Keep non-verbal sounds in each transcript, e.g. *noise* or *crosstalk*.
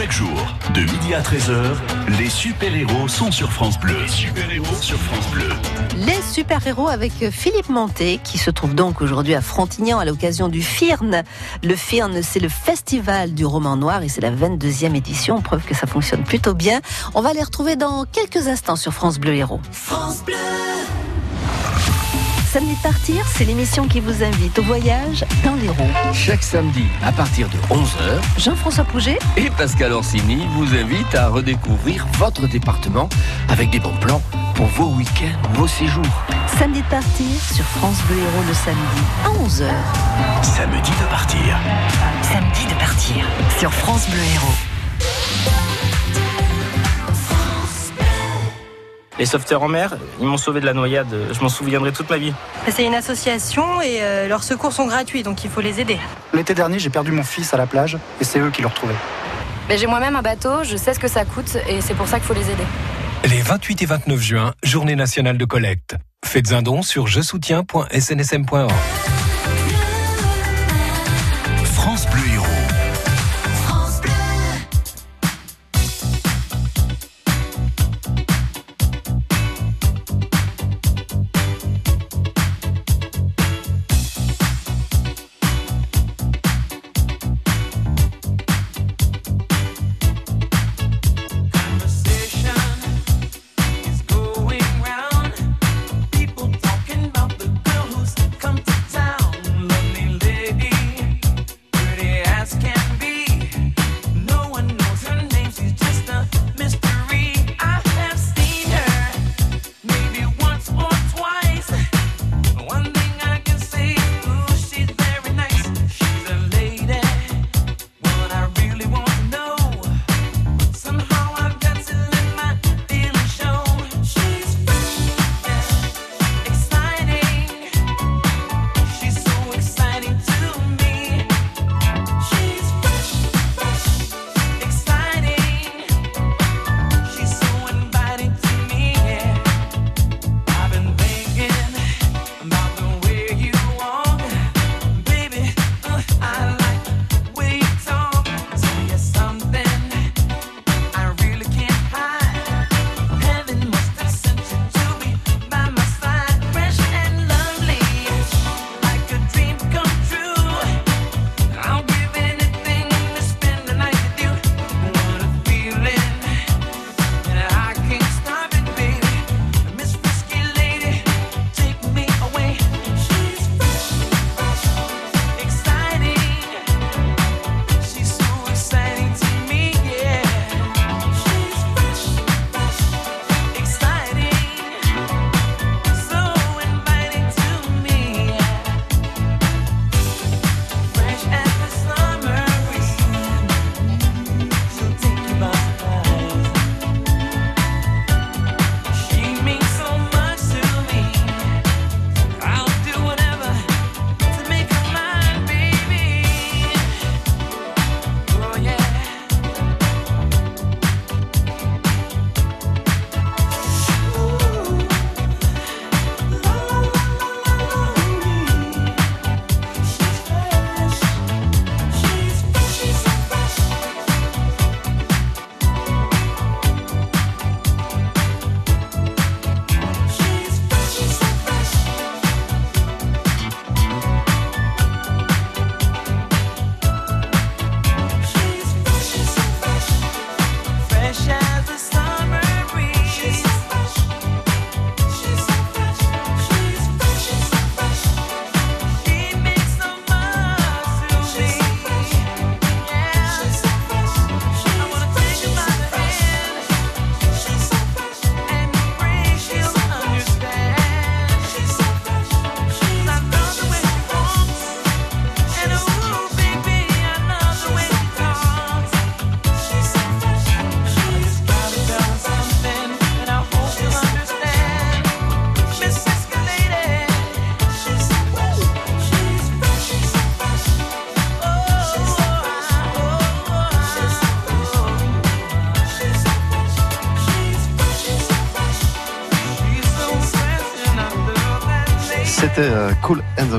Chaque jour, de midi à 13h, les super-héros sont sur France Bleu. Les super-héros sur France Bleu. Les super-héros avec Philippe Monté, qui se trouve donc aujourd'hui à Frontignan à l'occasion du FIRN. Le FIRN, c'est le festival du roman noir et c'est la 22e édition, preuve que ça fonctionne plutôt bien. On va les retrouver dans quelques instants sur France Bleu Héros. France Bleu Samedi de partir, c'est l'émission qui vous invite au voyage dans l'Hérault. Chaque samedi, à partir de 11h, Jean-François Pouget et Pascal Orsini vous invitent à redécouvrir votre département avec des bons plans pour vos week-ends, vos séjours. Samedi de partir sur France Bleu Héros le samedi à 11h. Samedi de partir. Samedi de partir sur France Bleu Héros. Les sauveteurs en mer, ils m'ont sauvé de la noyade. Je m'en souviendrai toute ma vie. C'est une association et euh, leurs secours sont gratuits, donc il faut les aider. L'été dernier, j'ai perdu mon fils à la plage et c'est eux qui l'ont retrouvé. Mais j'ai moi-même un bateau, je sais ce que ça coûte et c'est pour ça qu'il faut les aider. Les 28 et 29 juin, journée nationale de collecte. Faites un don sur je soutiens.snsm.org.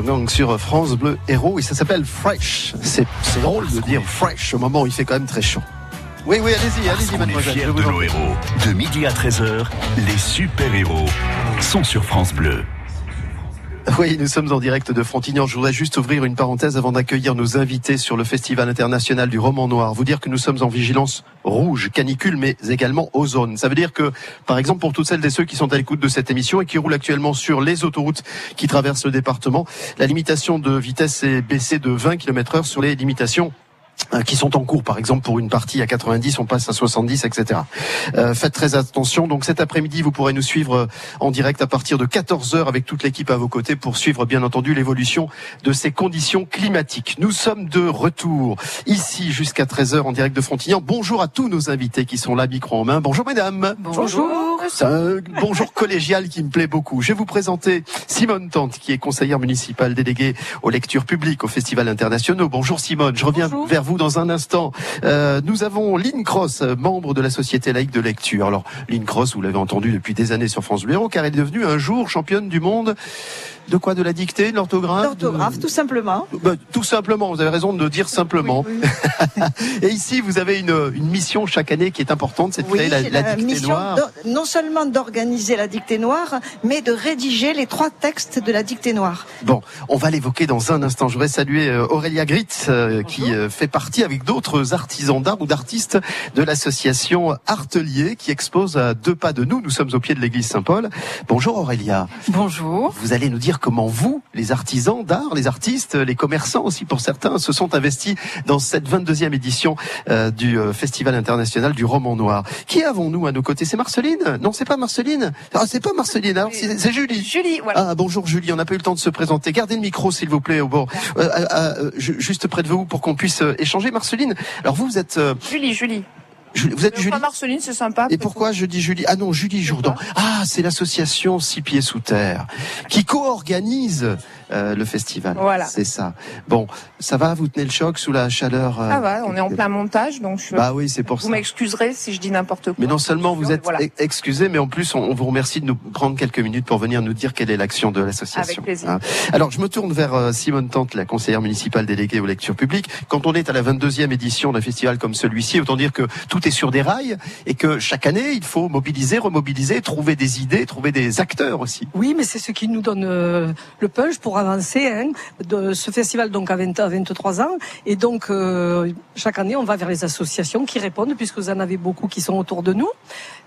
Gang sur France Bleu Héros et ça s'appelle Fresh. C'est drôle de dire Fresh au moment où il fait quand même très chaud. Oui, oui, allez-y, allez-y, mademoiselle. fiers je vous de en nos prie. héros. De midi à 13h, les super-héros sont sur France Bleu. *laughs* Oui, nous sommes en direct de Frontignan. Je voudrais juste ouvrir une parenthèse avant d'accueillir nos invités sur le Festival international du roman noir. Vous dire que nous sommes en vigilance rouge, canicule, mais également ozone. Ça veut dire que, par exemple, pour toutes celles et ceux qui sont à l'écoute de cette émission et qui roulent actuellement sur les autoroutes qui traversent le département, la limitation de vitesse est baissée de 20 km heure sur les limitations qui sont en cours. Par exemple, pour une partie à 90, on passe à 70, etc. Euh, faites très attention. Donc cet après-midi, vous pourrez nous suivre euh, en direct à partir de 14 heures avec toute l'équipe à vos côtés pour suivre, bien entendu, l'évolution de ces conditions climatiques. Nous sommes de retour ici jusqu'à 13 heures en direct de Frontignan. Bonjour à tous nos invités qui sont là, micro en main. Bonjour mesdames. Bonjour. C'est un bonjour collégial qui me plaît beaucoup. Je vais vous présenter Simone Tante, qui est conseillère municipale déléguée aux lectures publiques au Festival internationaux. Bonjour Simone, je reviens Bonjour. vers vous dans un instant. Euh, nous avons Lynn Cross, membre de la Société laïque de lecture. Alors Lynn Cross, vous l'avez entendu depuis des années sur France Bleu car elle est devenue un jour championne du monde de quoi De la dictée, de l'orthographe L'orthographe, de- tout simplement. Bah, tout simplement, vous avez raison de le dire simplement. *laughs* Et ici, vous avez une, une mission chaque année qui est importante, c'est de Oui, créer la, j'ai la la dictée mission noire. non seulement d'organiser la dictée noire, mais de rédiger les trois textes de la dictée noire. Bon, on va l'évoquer dans un instant. Je voudrais saluer euh, Aurélia Gritz, euh, qui euh, fait partie avec d'autres artisans d'art ou d'artistes de l'association Artelier, qui expose à deux pas de nous. Nous sommes au pied de l'église Saint-Paul. Bonjour Aurélia. Bonjour. Vous allez nous dire comment vous, les artisans d'art, les artistes, les commerçants aussi pour certains, se sont investis dans cette 22e édition euh, du euh, Festival international du roman noir. Qui avons-nous à nos côtés? C'est Marceline? Non, c'est pas Marceline. Ah, c'est pas Marceline. Alors, c'est Julie. Julie, voilà. Ah bonjour Julie, on n'a pas eu le temps de se présenter. Gardez le micro s'il vous plaît au bord, Euh, ju- juste près de vous pour qu'on puisse échanger. Marceline, alors vous vous êtes, Julie, Julie. Vous êtes Julie. Pas Marceline, c'est sympa. Et pourquoi je dis Julie? Ah non, Julie Jourdan. Ah, c'est l'association Six Pieds Sous Terre qui co-organise euh, le festival. Voilà. C'est ça. Bon, ça va Vous tenez le choc sous la chaleur euh, Ah va, on est en plein montage, donc je... Bah oui, c'est pour vous ça. m'excuserez si je dis n'importe quoi. Mais non seulement vous êtes Voilà. ex- excusé, mais en plus on, on vous remercie de nous prendre quelques minutes pour venir nous dire quelle est l'action de l'association. Avec plaisir. Hein. Alors je me tourne vers euh, Simone Tante, la conseillère municipale déléguée aux lectures publiques. Quand on est à la 22e édition d'un festival comme celui-ci, autant dire que tout est sur des rails et que chaque année il faut mobiliser, remobiliser, trouver des idées, trouver des acteurs aussi. Oui, mais c'est ce qui nous donne euh, le punch pour avancer. Hein, de ce festival donc à, 20, à 23 ans. Et donc, euh, chaque année, on va vers les associations qui répondent, puisque vous en avez beaucoup qui sont autour de nous.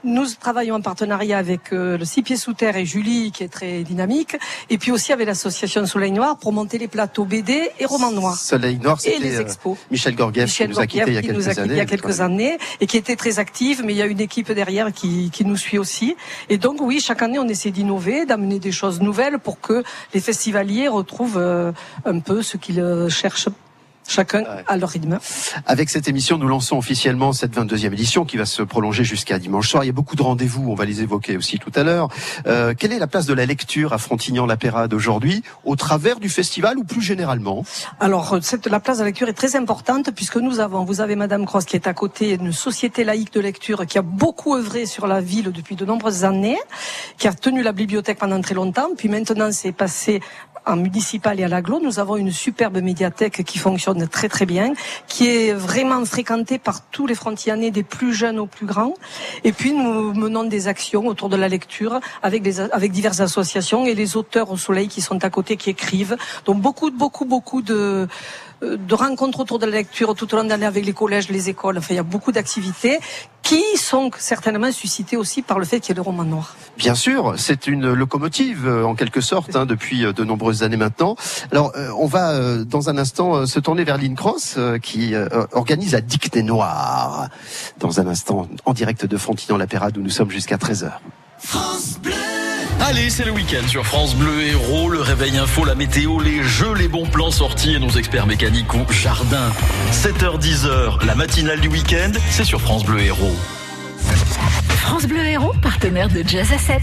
Nous travaillons en partenariat avec euh, le Six Pieds Sous Terre et Julie, qui est très dynamique. Et puis aussi avec l'association Soleil Noir pour monter les plateaux BD et romans noirs. Soleil Noir, c'était les euh, expos. Michel Gorgiev Michel qui nous a quittés il y a Gorgiev qui nous quelques années. il y a quelques années et qui était très active, mais il y a une équipe derrière qui, qui nous suit aussi. Et donc oui, chaque année on essaie d'innover, d'amener des choses nouvelles pour que les festivaliers retrouvent euh, un peu ce qu'ils cherchent chacun à leur rythme. Avec cette émission, nous lançons officiellement cette 22e édition qui va se prolonger jusqu'à dimanche soir. Il y a beaucoup de rendez-vous, on va les évoquer aussi tout à l'heure. Euh, quelle est la place de la lecture à Frontignan-la-Pérade aujourd'hui, au travers du festival ou plus généralement? Alors, cette, la place de la lecture est très importante puisque nous avons, vous avez Madame Cross qui est à côté, une société laïque de lecture qui a beaucoup œuvré sur la ville depuis de nombreuses années, qui a tenu la bibliothèque pendant très longtemps, puis maintenant c'est passé en municipal et à l'aglo. Nous avons une superbe médiathèque qui fonctionne très très bien, qui est vraiment fréquentée par tous les frontianais, des plus jeunes aux plus grands. Et puis nous menons des actions autour de la lecture avec, avec diverses associations et les auteurs au soleil qui sont à côté, qui écrivent. Donc beaucoup, beaucoup, beaucoup de de rencontres autour de la lecture tout au long de l'année avec les collèges, les écoles. Enfin, il y a beaucoup d'activités qui sont certainement suscitées aussi par le fait qu'il y ait le roman noir. Bien sûr, c'est une locomotive euh, en quelque sorte hein, depuis euh, de nombreuses années maintenant. Alors, euh, on va euh, dans un instant euh, se tourner vers Lynn Cross euh, qui euh, organise la dictée noire. Dans un instant, en direct de Frontignan-la-Pérade où nous sommes jusqu'à 13h. Allez, c'est le week-end sur France Bleu Héros, le réveil info, la météo, les jeux, les bons plans sortis et nos experts mécaniques au jardin. 7h-10h, la matinale du week-end, c'est sur France Bleu Héros. France Bleu Héros, partenaire de Jazz à 7.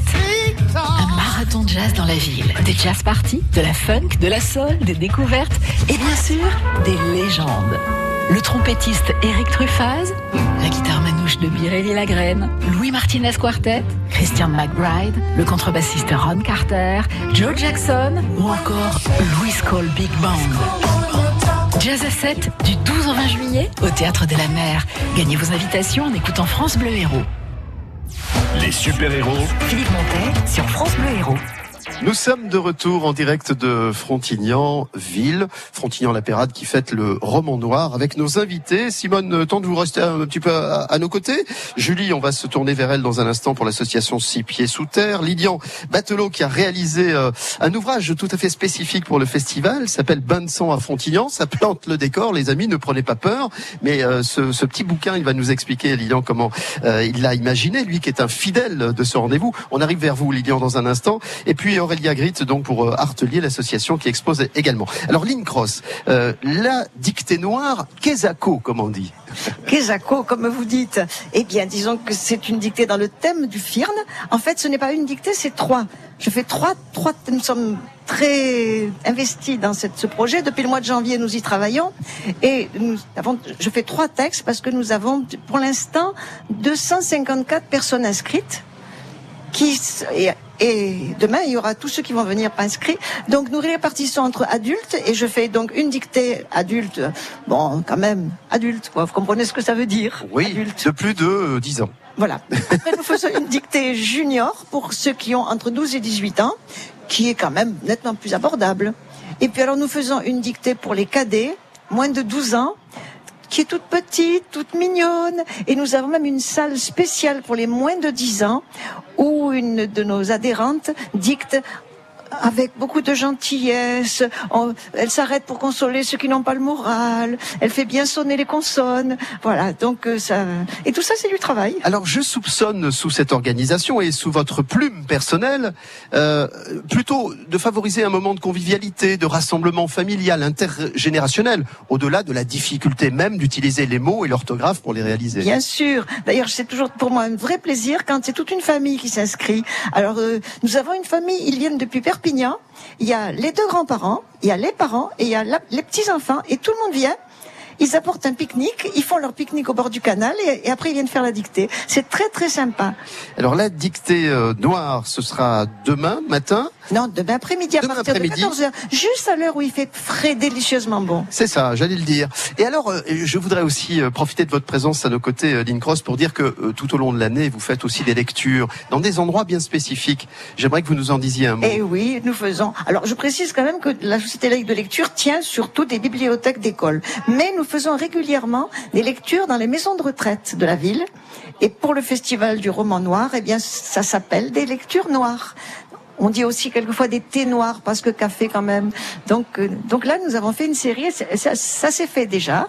Un marathon de jazz dans la ville. Des jazz parties, de la funk, de la soul, des découvertes et bien sûr, des légendes. Le trompettiste Eric Truffaz, la guitare de Mireille Lagraine, Louis Martinez Quartet, Christian McBride, le contrebassiste Ron Carter, Joe Jackson ou encore Louis Cole Big Band. Jazz à 7 du 12 au 20 juillet au Théâtre de la Mer. Gagnez vos invitations en écoutant France Bleu Héros. Les super-héros. Philippe Montet sur France Bleu Héros. Nous sommes de retour en direct de Frontignan, ville, Frontignan-la-Pérade qui fête le roman noir avec nos invités. Simone, tant de vous rester un petit peu à, nos côtés. Julie, on va se tourner vers elle dans un instant pour l'association Six Pieds Sous Terre. Lydian Batelot qui a réalisé euh, un ouvrage tout à fait spécifique pour le festival, s'appelle Bain de sang à Frontignan. Ça plante le décor, les amis, ne prenez pas peur. Mais euh, ce, petit bouquin, il va nous expliquer, Lydian, comment euh, il l'a imaginé, lui qui est un fidèle de ce rendez-vous. On arrive vers vous, Lydian, dans un instant. Et puis, Aurélia Grit, donc pour euh, Artelier, l'association qui expose également. Alors, Lynn Cross, euh, la dictée noire, Kesako, comme on dit. *laughs* Kesako, comme vous dites. Eh bien, disons que c'est une dictée dans le thème du FIRN. En fait, ce n'est pas une dictée, c'est trois. Je fais trois, trois, nous sommes très investis dans cette, ce projet. Depuis le mois de janvier, nous y travaillons. Et nous avons, je fais trois textes parce que nous avons, pour l'instant, 254 personnes inscrites qui, et, et demain, il y aura tous ceux qui vont venir inscrits. Donc, nous répartissons entre adultes et je fais donc une dictée adulte. Bon, quand même, adulte, quoi. Vous comprenez ce que ça veut dire? Oui. Adulte. De plus de euh, 10 ans. Voilà. *laughs* Après, nous faisons une dictée junior pour ceux qui ont entre 12 et 18 ans, qui est quand même nettement plus abordable. Et puis alors, nous faisons une dictée pour les cadets, moins de 12 ans, qui est toute petite, toute mignonne. Et nous avons même une salle spéciale pour les moins de 10 ans où une de nos adhérentes dicte avec beaucoup de gentillesse. On, elle s'arrête pour consoler ceux qui n'ont pas le moral. Elle fait bien sonner les consonnes. Voilà. Donc euh, ça et tout ça c'est du travail. Alors je soupçonne sous cette organisation et sous votre plume personnelle euh, plutôt de favoriser un moment de convivialité, de rassemblement familial, intergénérationnel, au-delà de la difficulté même d'utiliser les mots et l'orthographe pour les réaliser. Bien sûr. D'ailleurs c'est toujours pour moi un vrai plaisir quand c'est toute une famille qui s'inscrit. Alors euh, nous avons une famille. Ils viennent depuis Perpignan. Il y a les deux grands-parents, il y a les parents et il y a les petits-enfants et tout le monde vient. Ils apportent un pique-nique, ils font leur pique-nique au bord du canal et, et, après ils viennent faire la dictée. C'est très très sympa. Alors la dictée euh, noire, ce sera demain matin Non, demain après-midi à Demain partir après-midi. de 14h, juste à l'heure où il fait frais délicieusement bon. C'est ça, j'allais le dire. Et alors, euh, je voudrais aussi euh, profiter de votre présence à nos côtés, Lynn Cross, pour dire que tout au long de l'année, vous faites aussi des lectures dans des endroits bien spécifiques. J'aimerais que vous nous en disiez un mot. Et oui, nous faisons. Alors, je précise quand même que la Société laïque de lecture tient surtout des bibliothèques d'école. Mais nous faisons régulièrement des lectures dans les maisons de retraite de la ville. Et pour le festival du roman noir, eh bien, ça s'appelle des lectures noires. On dit aussi quelquefois des thés noirs parce que café quand même. Donc, euh, donc là, nous avons fait une série. Ça, ça, ça s'est fait déjà.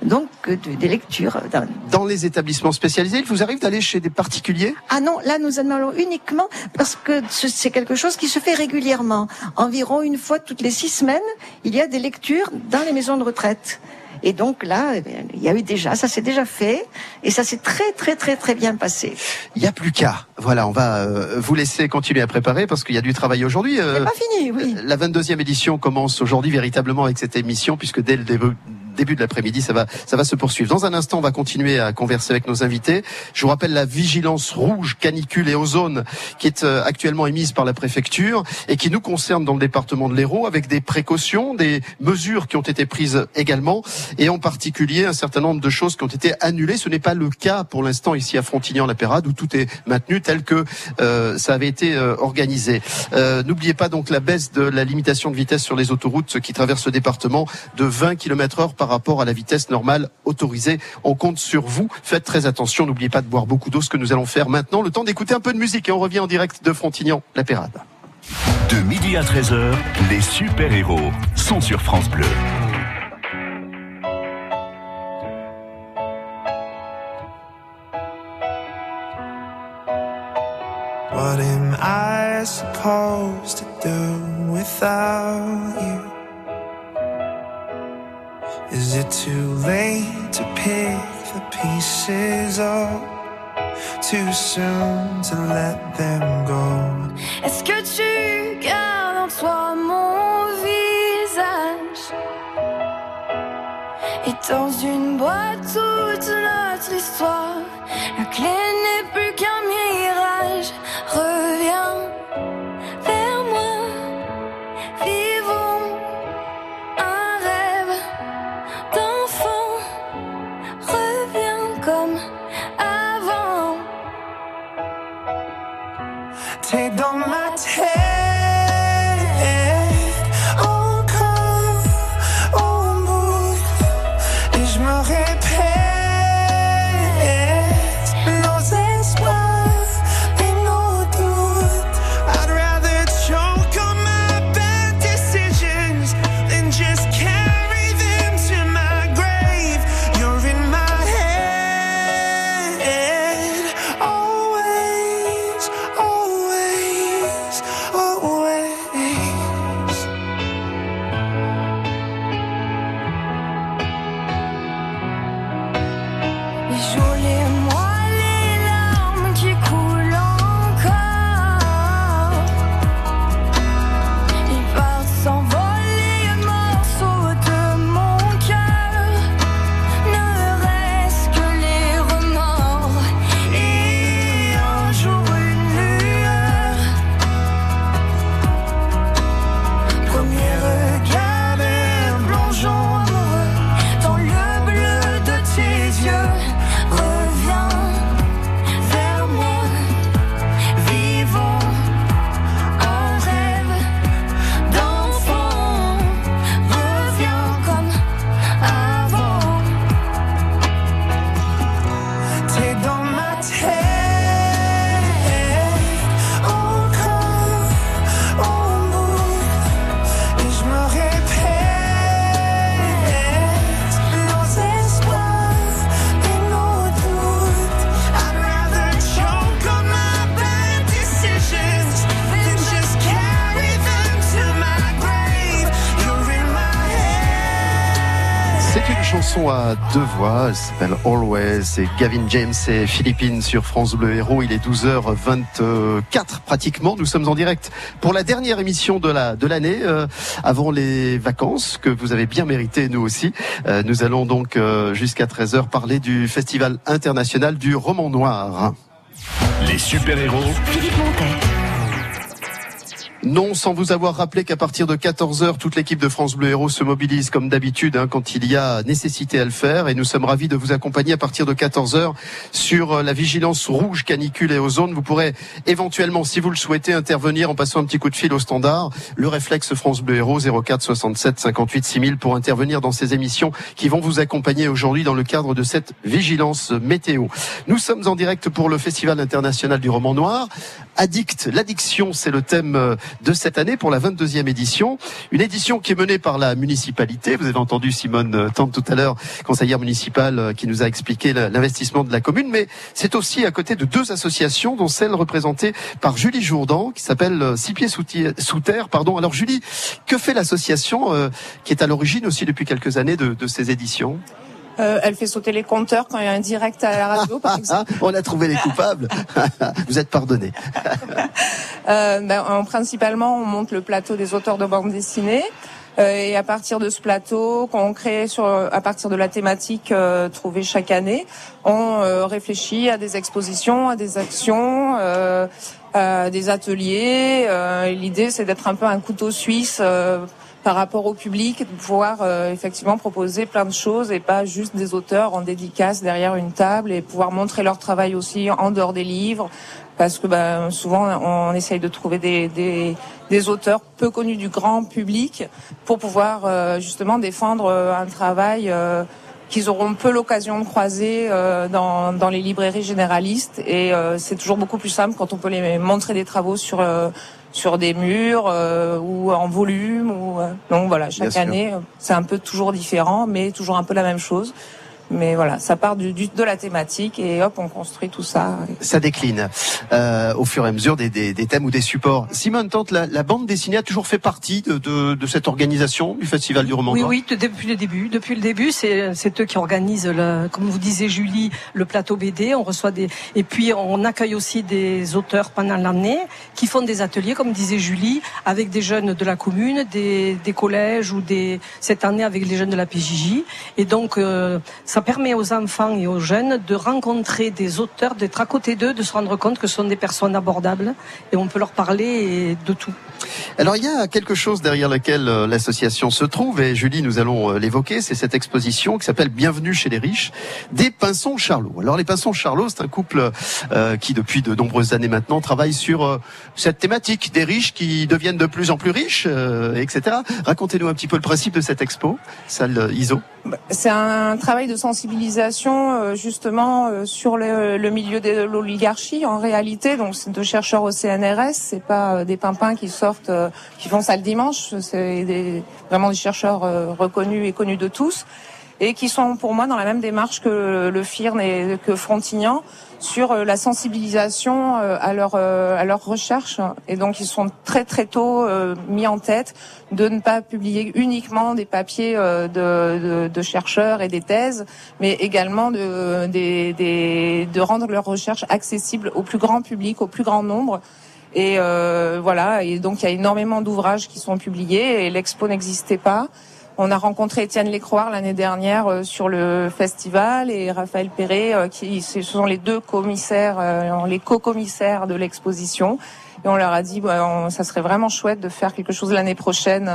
Donc, euh, de- des lectures. dans- Dans les établissements spécialisés, il vous arrive d'aller chez des particuliers? Ah non, là nous en allons uniquement parce que ce- c'est quelque chose qui se fait régulièrement. Environ une fois toutes les six semaines, il y a des lectures dans les maisons de retraite. Et donc là, eh il y a eu déjà, ça s'est déjà fait, et ça s'est très très très très bien passé. Il n'y a plus qu'à. Voilà, on va euh, vous laisser continuer à préparer parce qu'il y a du travail aujourd'hui. Euh, C'est pas fini, oui. La 22e édition commence aujourd'hui véritablement avec cette émission puisque dès le début début de l'après-midi, ça va, ça va se poursuivre. Dans un instant, on va continuer à converser avec nos invités. Je vous rappelle la vigilance rouge, canicule et ozone qui est euh, actuellement émise par la préfecture et qui nous concerne dans le département de l'Hérault avec des précautions, des mesures qui ont été prises également et en particulier un certain nombre de choses qui ont été annulées. Ce n'est pas le cas pour l'instant ici à Frontignan-la-Pérade où tout est maintenu tel que euh, ça avait été euh, organisé. N'oubliez pas donc la baisse de la limitation de vitesse sur les autoroutes qui traversent le département de 20 km heure rapport à la vitesse normale autorisée. On compte sur vous. Faites très attention. N'oubliez pas de boire beaucoup d'eau, ce que nous allons faire maintenant. Le temps d'écouter un peu de musique et on revient en direct de Frontignan-la-Pérade. De midi à 13h, les super-héros sont sur France Bleu. What am I supposed to do without you? Is it too late to pick the pieces up? Too soon to let them go? Est-ce que tu gardes en toi mon visage? Et dans une boîte toute notre histoire deux voix, elle s'appelle Always, c'est Gavin James et Philippines sur France Bleu Héros, il est 12h24 pratiquement, nous sommes en direct pour la dernière émission de la de l'année, euh, avant les vacances que vous avez bien mérité nous aussi. Euh, nous allons donc euh, jusqu'à 13h parler du Festival international du roman noir. Les super-héros Philippe. Non, sans vous avoir rappelé qu'à partir de 14h, toute l'équipe de France Bleu Héros se mobilise comme d'habitude hein, quand il y a nécessité à le faire. Et nous sommes ravis de vous accompagner à partir de 14h sur euh, la vigilance rouge, canicule et ozone. Vous pourrez éventuellement, si vous le souhaitez, intervenir en passant un petit coup de fil au standard. Le réflexe France Bleu Héros 04 67 58 6000 pour intervenir dans ces émissions qui vont vous accompagner aujourd'hui dans le cadre de cette vigilance météo. Nous sommes en direct pour le Festival international du roman noir. Addict, l'addiction, c'est le thème euh, de cette année pour la 22e édition. Une édition qui est menée par la municipalité. Vous avez entendu Simone Tante tout à l'heure, conseillère municipale, euh, qui nous a expliqué l'investissement de la commune. Mais c'est aussi à côté de deux associations, dont celle représentée par Julie Jourdan, qui s'appelle euh, Six Pieds sous, Terre. Pardon. Alors Julie, que fait l'association euh, qui est à l'origine aussi depuis quelques années de ces éditions? Euh, elle fait sauter les compteurs quand il y a un direct à la radio, par exemple. *laughs* On a trouvé les coupables. *laughs* Vous êtes pardonné. *laughs* Euh, ben, en- principalement, on monte le plateau des auteurs de bande dessinée. Euh, et à partir de ce plateau qu'on crée sur, à partir de la thématique euh, trouvée chaque année, on euh, réfléchit à des expositions, à des actions, euh, à des ateliers. Euh, L'idée, c'est d'être un peu un couteau suisse euh, par rapport au public, de pouvoir euh, effectivement proposer plein de choses et pas juste des auteurs en dédicace derrière une table et pouvoir montrer leur travail aussi en dehors des livres. Parce que ben, souvent on essaye de trouver des, des, des auteurs peu connus du grand public pour pouvoir euh, justement défendre euh, un travail euh, qu'ils auront peu l'occasion de croiser euh, dans, dans les librairies généralistes. Et euh, c'est toujours beaucoup plus simple quand on peut les montrer des travaux sur sur des murs euh, ou en volume ou euh, donc voilà chaque année euh, c'est un peu toujours différent mais toujours un peu la même chose mais voilà ça part du, du- de la thématique et hop on construit tout ça Ça décline euh, au fur et à mesure des, des, des thèmes ou des supports. Simone Tante, la, la bande dessinée a toujours fait partie de, de, de cette organisation du Festival du Roman Oui, oui, de- depuis le début. Depuis le début, c'est c'est eux qui organisent, le, comme vous disiez Julie, le plateau BD. On reçoit des et puis on accueille aussi des auteurs pendant l'année qui font des ateliers, comme disait Julie, avec des jeunes de la commune, des, des collèges ou des cette année avec les jeunes de la PJJ. Et donc euh, ça permet aux enfants et aux jeunes de rencontrer des auteurs, d'être à côté d'eux, de se rendre compte que ce sont des personnes abordables et on peut leur parler de tout. Alors il y a quelque chose derrière lequel euh, l'association se trouve et Julie, nous allons euh, l'évoquer, c'est cette exposition qui s'appelle Bienvenue chez les riches des Pinsons Charlot. Alors les Pinsons Charlot, c'est un couple euh, qui depuis de nombreuses années maintenant travaille sur euh, cette thématique des riches qui deviennent de plus en plus riches, etc. Racontez-nous un petit peu le principe de cette expo, salle ISO. C'est un travail de sensibilisation justement sur le, milieu de l'oligarchie en réalité. Donc de chercheurs au CNRS, c'est pas des pimpins qui sortent, euh, qui font ça le dimanche. C'est des, vraiment des chercheurs euh, reconnus et connus de tous et qui sont pour moi dans la même démarche que le FIRN et que Frontignan sur euh, la sensibilisation euh, à leur euh, à leur recherche et donc ils sont très très tôt mis en tête de ne pas publier uniquement des papiers de, de, de chercheurs et des thèses mais également de des, des de rendre leurs recherches accessibles au plus grand public au plus grand nombre et euh, voilà et donc il y a énormément d'ouvrages qui sont publiés et l'expo n'existait pas on a rencontré Étienne Lécroire l'année dernière euh, sur le festival et Raphaël Perret, euh, qui ce sont les deux commissaires, euh, les co-commissaires de l'exposition. Et on leur a dit, bah, on- ça serait vraiment chouette de faire quelque chose l'année prochaine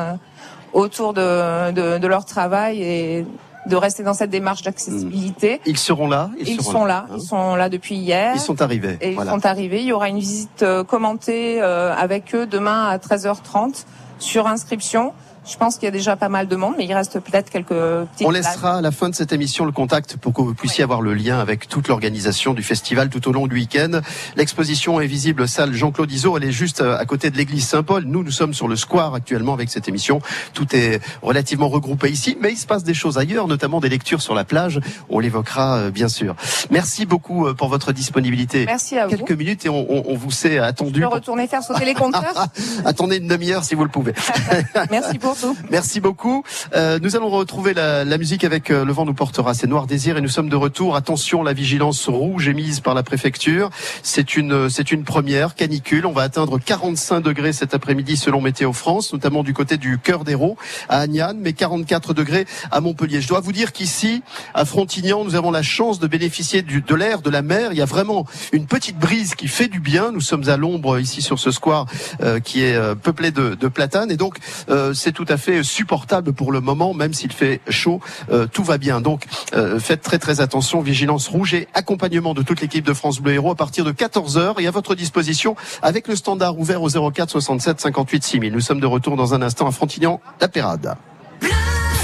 autour de, de, de leur travail et de rester dans cette démarche d'accessibilité. Ils seront là. Ils, seront sont là, ils sont là depuis hier. Ils sont arrivés. Et voilà. ils sont arrivés. Il y aura une visite euh, commentée euh, avec eux demain à 13h30 sur inscription. Je pense qu'il y a déjà pas mal de monde, mais il reste peut-être quelques petites On laissera à la fin de cette émission le contact pour que vous puissiez avoir le lien avec toute l'organisation du festival tout au long du week-end. L'exposition est visible salle Jean-Claude Iso. Elle est juste euh, à côté de l'église Saint-Paul. Nous, nous sommes sur le square actuellement avec cette émission. Tout est relativement regroupé ici, mais il se passe des choses ailleurs, notamment des lectures sur la plage. On l'évoquera euh, bien sûr. Merci beaucoup euh, pour votre disponibilité. Merci à vous. Quelques minutes et on, on- on vous sait attendu. Je peux retourner faire sauter les compteurs. *laughs* Attendez une demi-heure si vous le pouvez. *laughs* Merci pour Merci beaucoup. Euh, nous allons retrouver la, la musique avec euh, Le vent nous portera. C'est Noir Désir et nous sommes de retour. Attention, la vigilance rouge émise par la préfecture. C'est une, c'est une première canicule. On va atteindre 45 degrés cet après-midi selon Météo France, notamment du côté du cœur d'Hérault à Agnan, mais 44 degrés à Montpellier. Je dois vous dire qu'ici, à Frontignan, nous avons la chance de bénéficier du, de l'air, de la mer. Il y a vraiment une petite brise qui fait du bien. Nous sommes à l'ombre ici sur ce square euh, qui est euh, peuplé de, de platanes et donc euh, c'est tout à fait supportable pour le moment, même s'il fait chaud, euh, tout va bien. Donc euh, faites très très attention, vigilance rouge et accompagnement de toute l'équipe de France Bleu Héros à partir de 14h et à votre disposition avec le standard ouvert au 04 67 58 6000. Nous sommes de retour dans un instant à Frontignan, la.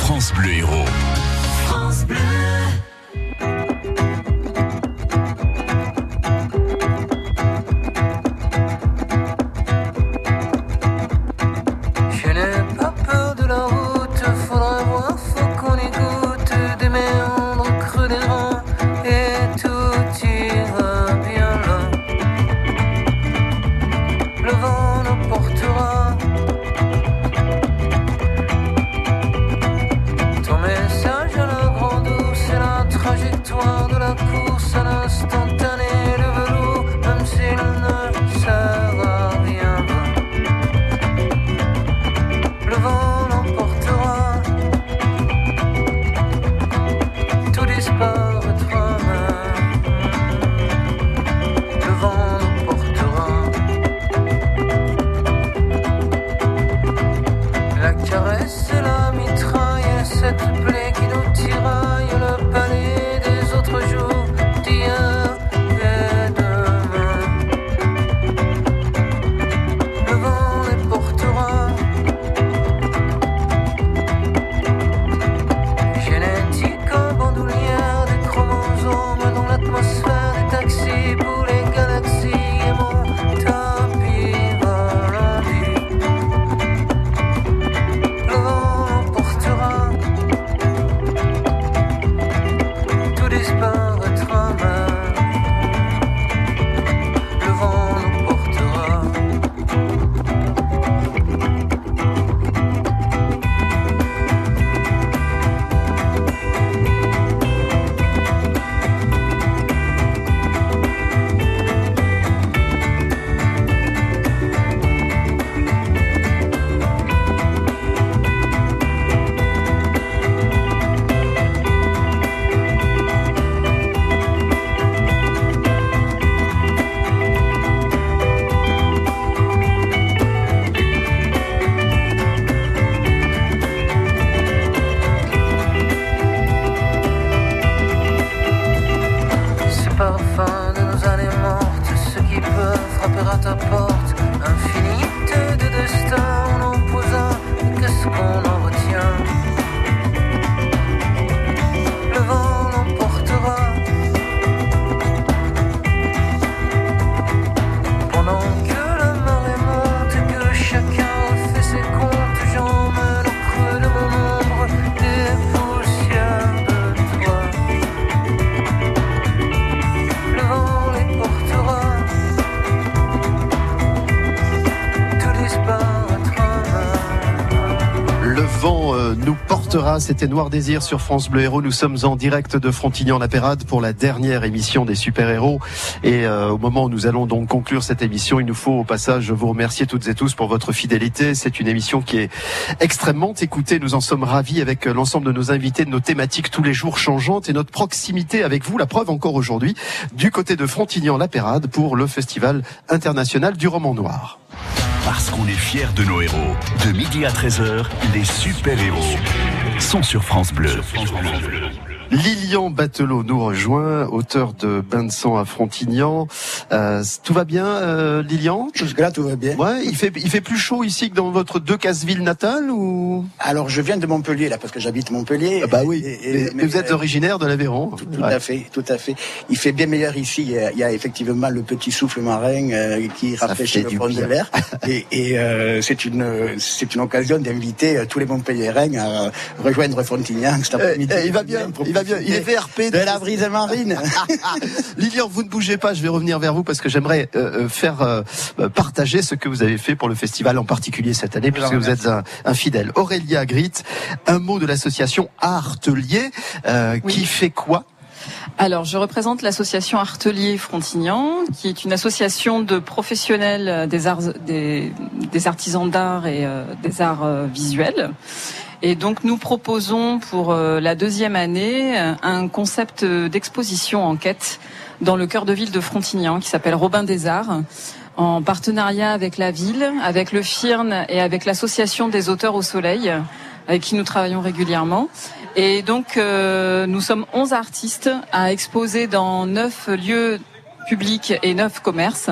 France Bleu Héros. C'était Noir Désir sur France Bleu Héros. Nous sommes en direct de Frontignan-la-Pérade pour la dernière émission des super-héros. Et euh, au moment où nous allons donc conclure cette émission, il nous faut au passage vous remercier toutes et tous pour votre fidélité. C'est une émission qui est extrêmement écoutée. Nous en sommes ravis avec l'ensemble de nos invités, de nos thématiques tous les jours changeantes et notre proximité avec vous. La preuve encore aujourd'hui du côté de Frontignan-la-Pérade pour le Festival international du roman noir. Parce qu'on est fiers de nos héros. De midi à 13h, les super-héros sont sur France Bleu. Lilian Batelot nous rejoint, auteur de Bain de sang à Frontignan. Euh, tout va bien, euh, Lilian? Jusque-là, tout va bien. Ouais, il fait, il fait plus chaud ici que dans votre deux villes natale ou? Alors, je viens de Montpellier, là, parce que j'habite Montpellier. Ah bah oui, Et- et- mais, mais vous êtes originaire de l'Aveyron. Tout, tout à fait, tout à fait. Il fait bien meilleur ici. Il y a, il y a effectivement le petit souffle marin euh, qui rafraîchit le du fond de l'air. *laughs* et et, euh, c'est une c'est une occasion d'inviter euh, tous les Montpelliérains à rejoindre Frontignan cet après-midi. Eh, il va bien, il va bien. Il est VRP de la brise marine. *laughs* Lilian, vous ne bougez pas, je vais revenir vers vous parce que j'aimerais euh, euh, faire euh, euh, partager ce que vous avez fait pour le festival en particulier cette année, puisque vous êtes un, un fidèle. Aurélia Grit, un mot de l'association Artelier, euh, qui fait quoi? Alors, je représente l'association Artelier Frontignan, qui est une association de professionnels euh, des arts, des, des artisans d'art et euh, des arts euh, visuels. Et donc, nous proposons pour euh, la deuxième année euh, un concept euh, d'exposition en quête dans le cœur de ville de Frontignan, qui s'appelle Robin des Arts en partenariat avec la ville, avec le FIRN et avec l'association des auteurs au soleil, avec qui nous travaillons régulièrement. Et donc, nous sommes 11 artistes à exposer dans neuf lieux publics et neuf commerces.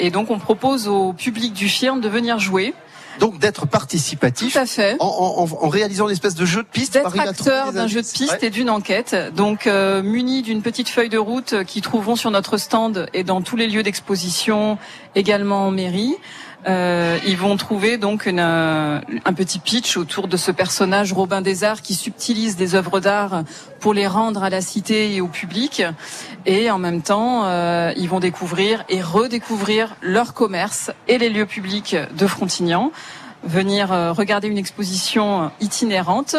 Et donc, on propose au public du FIRN de venir jouer. Donc d'être participatif Tout à fait. en, en- en- réalisant une espèce de jeu de piste. D'être acteur d'un jeu de piste Ouais. et d'une enquête, donc euh, muni d'une petite feuille de route euh, qu'ils trouveront sur notre stand et dans tous les lieux d'exposition, également en mairie. Euh, ils vont trouver donc une, euh, un petit pitch autour de ce personnage Robin des Arts qui subtilise des œuvres d'art pour les rendre à la cité et au public. Et en même temps, euh, ils vont découvrir et redécouvrir leur commerce et les lieux publics de Frontignan venir euh, regarder une exposition itinérante.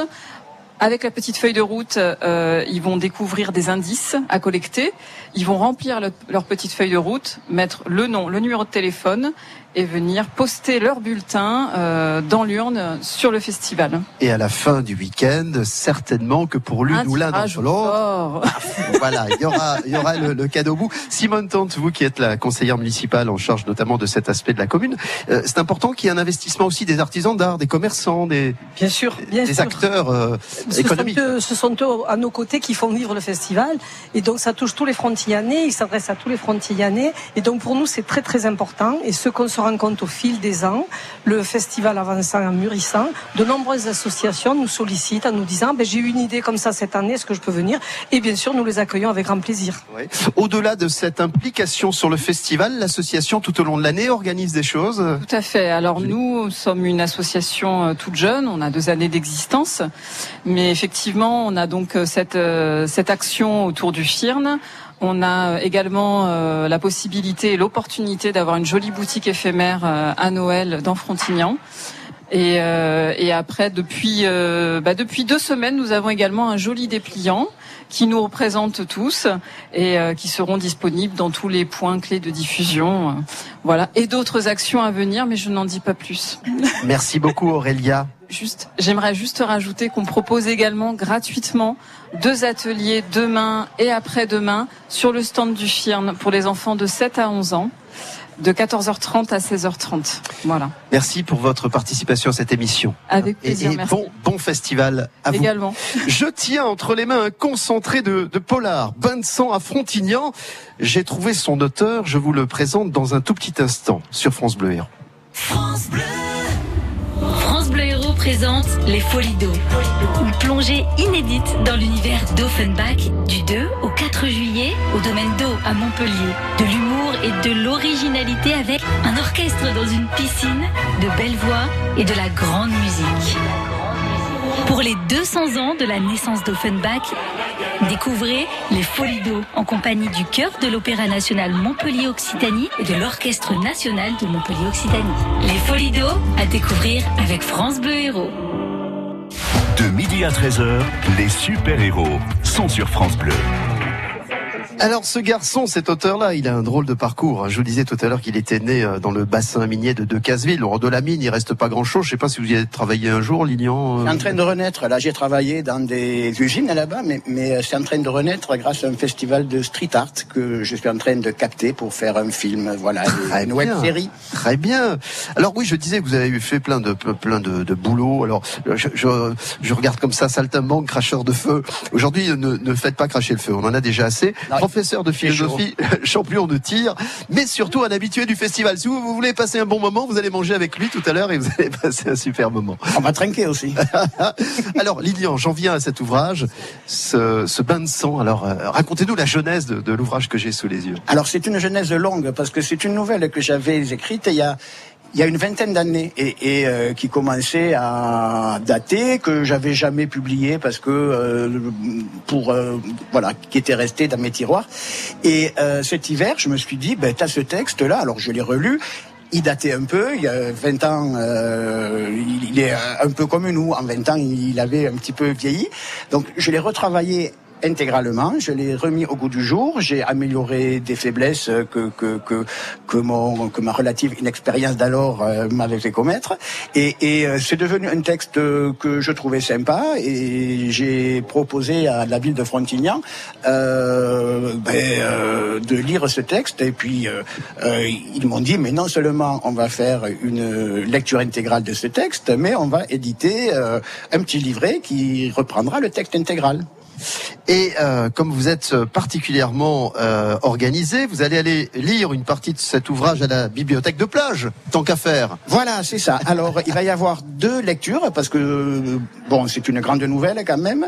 Avec la petite feuille de route, euh, ils vont découvrir des indices à collecter. Ils vont remplir le- leur petite feuille de route, mettre le nom, le numéro de téléphone et venir poster leur bulletin euh, dans l'urne sur le festival. Et à la fin du week-end, certainement que pour l'une Un ou l'un d'entre l'autre, *laughs* voilà, il y aura, il y aura le, le cadeau au bout. Simone Tante, vous qui êtes la conseillère municipale en charge notamment de cet aspect de la commune, euh, c'est important qu'il y ait un investissement aussi des artisans d'art, des commerçants, des, Bien sûr, bien des sûr. acteurs euh, Ce sont, économiques. eux, ce sont eux à nos côtés qui font vivre le festival. Et donc, ça touche tous les frontillanais, il s'adresse à tous les frontillanais. Et donc, pour nous, c'est très, très important. Et ce qu'on se rend compte au fil des ans, le festival avançant, en mûrissant, de nombreuses associations nous sollicitent en nous disant, ben, j'ai eu une idée comme ça cette année, est-ce que je peux venir? Et bien sûr, nous les accueillons avec grand plaisir. Au-delà de cette implication sur le festival, l'association tout au long de l'année organise des choses? Tout à fait. Alors nous sommes une association euh, toute jeune, on a deux années d'existence, mais effectivement on a donc euh, cette euh, cette action autour du FIRN. On a euh, également euh, la possibilité et l'opportunité d'avoir une jolie boutique éphémère euh, à Noël dans Frontignan. Et, euh, et après, depuis, euh, bah, depuis deux semaines, nous avons également un joli dépliant qui nous représente tous et euh, qui seront disponibles dans tous les points clés de diffusion. voilà, et d'autres actions à venir, mais je n'en dis pas plus. Merci beaucoup Aurélia. Juste, j'aimerais juste rajouter qu'on propose également gratuitement deux ateliers demain et après-demain sur le stand du FIRN pour les enfants de 7 à 11 ans, de 14h30 à 16h30. Voilà. Merci pour votre participation à cette émission. Avec Et, plaisir, et merci. bon, bon festival à vous. Également. *laughs* Je tiens entre les mains un concentré de, de polar, bain de sang à Frontignan. J'ai trouvé son auteur, je vous le présente dans un tout petit instant sur France Bleu Héros. France Bleu. Présente Les Folies d'eau. Une plongée inédite dans l'univers d'Offenbach du 2 au 4 juillet au domaine d'eau à Montpellier. De l'humour et de l'originalité avec un orchestre dans une piscine, de belles voix et de la grande musique. Pour les 200 ans de la naissance d'Offenbach, découvrez les Folies en compagnie du chœur de l'Opéra national Montpellier-Occitanie et de l'Orchestre national de Montpellier-Occitanie. Les Folies d'eau à découvrir avec France Bleu Héros. De midi à 13h, les super-héros sont sur France Bleu. Alors ce garçon, cet auteur-là, il a un drôle de parcours. Je vous disais tout à l'heure qu'il était né euh, dans le bassin minier de Decazeville. Or de la mine, il reste pas grand-chose. Je sais pas si vous y avez travaillé un jour, Lilian. C'est euh, en train de renaître. Là, j'ai travaillé dans des usines là-bas, mais, mais euh, c'est en train de renaître grâce à un festival de street art que je suis en train de capter pour faire un film, voilà, Très une web bien. série. Très bien. Alors oui, je disais que vous avez fait plein de plein de, de boulot. Alors je, je, je regarde comme ça, saltimbanque, cracheur de feu. Aujourd'hui, ne, ne faites pas cracher le feu. On en a déjà assez. Professeur de philosophie, *laughs* champion de tir, mais surtout un habitué du festival. Si vous, vous voulez passer un bon moment, vous allez manger avec lui tout à l'heure et vous allez *laughs* passer un super moment. On va trinquer aussi. *laughs* alors Lilian, j'en viens à cet ouvrage, ce, ce bain de sang. Alors euh, racontez-nous la genèse de, de l'ouvrage que j'ai sous les yeux. Alors c'est une genèse longue parce que c'est une nouvelle que j'avais écrite il y a il y a une vingtaine d'années et, et, euh, qui commençait à dater que j'avais jamais publié parce que euh, pour euh, voilà qui était resté dans mes tiroirs et euh, cet hiver je me suis dit ben t'as ce texte là alors je l'ai relu il datait un peu, il y a 20 ans, euh, il, est un peu comme nous. En 20 ans, il avait un petit peu vieilli. Donc, je l'ai retravaillé intégralement, je l'ai remis au goût du jour, j'ai amélioré des faiblesses que que que que mon que ma relative inexpérience d'alors euh, m'avait fait commettre. Et, et euh, c'est devenu un texte que je trouvais sympa. Et j'ai proposé à la ville de Frontignan euh, ben, euh, de lire ce texte. Et puis euh, euh, ils m'ont dit mais non seulement on va faire une lecture intégrale de ce texte mais on va éditer un petit livret qui reprendra le texte intégral. Et euh, comme vous êtes particulièrement euh, organisé, vous allez aller lire une partie de cet ouvrage à la bibliothèque de plage, tant qu'à faire. Voilà, c'est ça. Alors, il va y avoir deux lectures, parce que, bon, c'est une grande nouvelle quand même.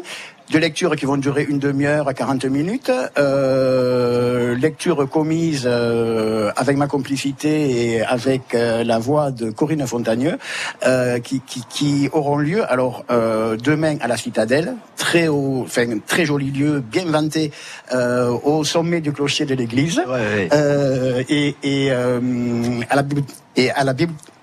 Deux lectures qui vont durer une demi-heure à 40 minutes. Euh, lecture commise euh, avec ma complicité et avec euh, la voix de Corinne Fontagneux, euh, qui, qui, qui auront lieu, alors, euh, demain à la Citadelle, très haut, enfin, très joli lieu, bien vanté, euh, au sommet du clocher de l'église. Euh, et et euh, à la et à la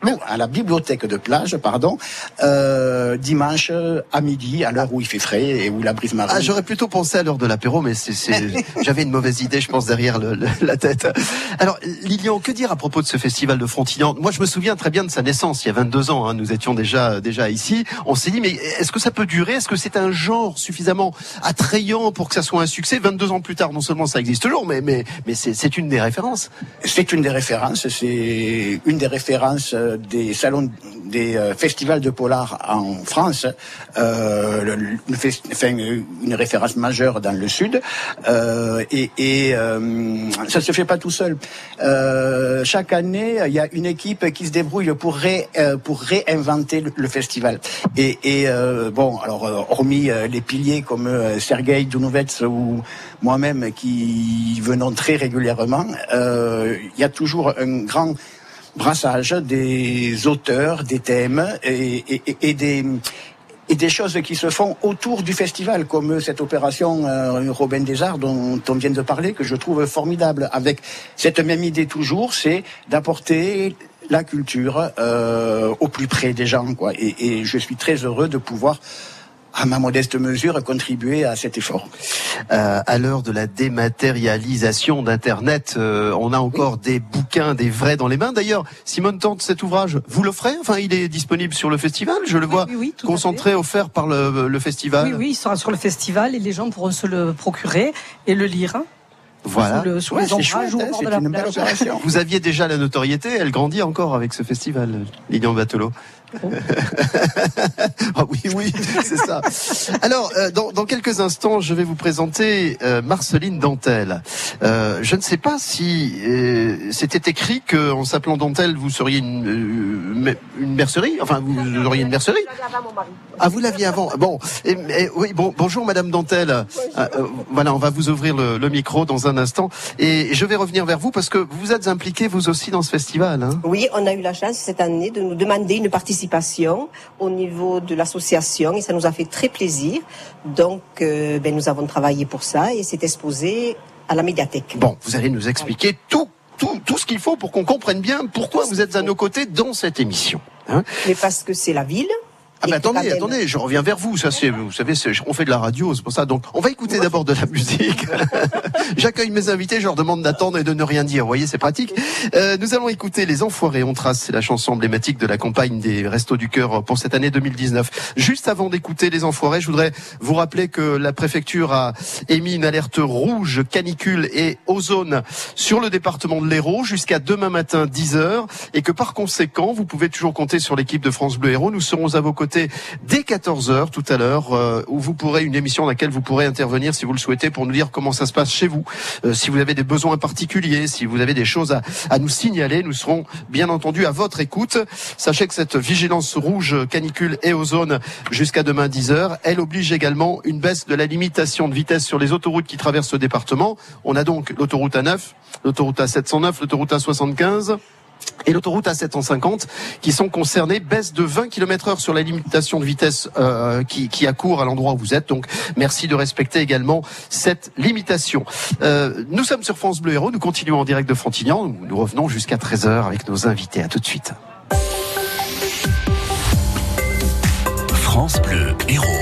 non, à la bibliothèque de plage, pardon, euh, dimanche à midi, à l'heure où il fait frais et où la brise marine. Ah, j'aurais plutôt pensé à l'heure de l'apéro, mais c'est, *laughs* j'avais une mauvaise idée, je pense, derrière le- le- la tête. Alors, Lilian, que dire à propos de ce festival de Frontignan Moi, je me souviens très bien de sa naissance, il y a 22 ans. hein, nous étions déjà déjà ici. On s'est dit, mais est-ce que ça peut durer? Est-ce que c'est un genre suffisamment attrayant pour que ça soit un succès? 22 ans plus tard, non seulement ça existe toujours, mais mais mais c'est, c'est une des références. C'est une des références, c'est une des références euh, des salons, des euh, festivals de polar en France, euh, euh, une référence majeure dans le sud, euh, et, et euh, ça se fait pas tout seul. Chaque année, il y a une équipe qui se débrouille pour ré, pour réinventer le, festival. Et, et bon, alors hormis les piliers comme Sergei Dounovets ou moi-même qui venons très régulièrement, il y a toujours un grand brassage des auteurs, des thèmes et, et- et- des et des choses qui se font autour du festival, comme cette opération euh, Robin des Arts dont on vient de parler, que je trouve formidable, avec cette même idée toujours, c'est d'apporter la culture euh, au plus près des gens. Quoi. Et, et je suis très heureux de pouvoir, à ma modeste mesure, contribuer à cet effort. Euh, à l'heure de la dématérialisation d'Internet, euh, on a encore des bouquins, des vrais dans les mains. D'ailleurs, Simone tente cet ouvrage, vous l'offrez Enfin, il est disponible sur le festival, je le vois oui, oui, tout à concentré, offert par le, le festival. Oui, oui, il sera sur le festival et les gens pourront se le procurer et le lire. Voilà. Le- Ouais, chouette, hein, de la. *laughs* Vous aviez déjà la notoriété, elle grandit encore avec ce festival, Lilian Batelot. *laughs* Ah oui, oui, c'est ça. Alors, euh, dans, quelques instants, je vais vous présenter euh, Marceline Dantel. Euh, je ne sais pas si c'était écrit qu'en s'appelant Dantel, vous seriez une, une mercerie? Enfin, vous auriez une mercerie? Ah, vous l'aviez avant. Bon, et- et- oui, bon, bonjour Madame Dantel. Euh, euh, voilà, on va vous ouvrir le, le micro dans un instant, et je vais revenir vers vous parce que vous êtes impliqué vous aussi dans ce festival. Hein Oui, on a eu la chance cette année de nous demander une participation au niveau de l'association et ça nous a fait très plaisir. Donc, euh, ben, nous avons travaillé pour ça et c'est exposé à la médiathèque. Bon, vous allez nous expliquer tout, tout, tout ce qu'il faut pour qu'on comprenne bien pourquoi vous êtes à nos côtés dans cette émission. hein. Mais parce que c'est la ville, Ah quand attendez, même- attendez, je reviens vers vous. Ça c'est, vous savez, c'est- on fait de la radio, c'est pour ça. Donc, on va écouter d'abord de la musique. *laughs* J'accueille mes invités, je leur demande d'attendre et de ne rien dire. Vous voyez, c'est pratique. Euh, nous allons écouter Les Enfoirés. On trace, c'est la chanson emblématique de la campagne des Restos du Cœur pour cette année 2019. Juste avant d'écouter Les Enfoirés, je voudrais vous rappeler que la préfecture a émis une alerte rouge, canicule et ozone sur le département de l'Hérault jusqu'à demain matin 10h et que par conséquent, vous pouvez toujours compter sur l'équipe de France Bleu Héros. Nous serons à vos côtés dès 14h tout à l'heure euh, où vous pourrez une émission dans laquelle vous pourrez intervenir si vous le souhaitez pour nous dire comment ça se passe chez vous, Euh, si vous avez des besoins particuliers, si vous avez des choses à, à nous signaler, nous serons bien entendu à votre écoute. Sachez que cette vigilance rouge canicule et ozone jusqu'à demain 10h, elle oblige également une baisse de la limitation de vitesse sur les autoroutes qui traversent le département. On a donc l'autoroute A9, l'autoroute A709, l'autoroute A75 et l'autoroute A750 qui sont concernés. Baisse de 20 km heure sur la limitation de vitesse euh, qui, qui accourt à l'endroit où vous êtes. Donc merci de respecter également cette limitation. Euh, nous sommes sur France Bleu Héros. Nous continuons en direct de Frontignan. Nous, nous revenons jusqu'à 13h avec nos invités. À tout de suite. France Bleu Héros.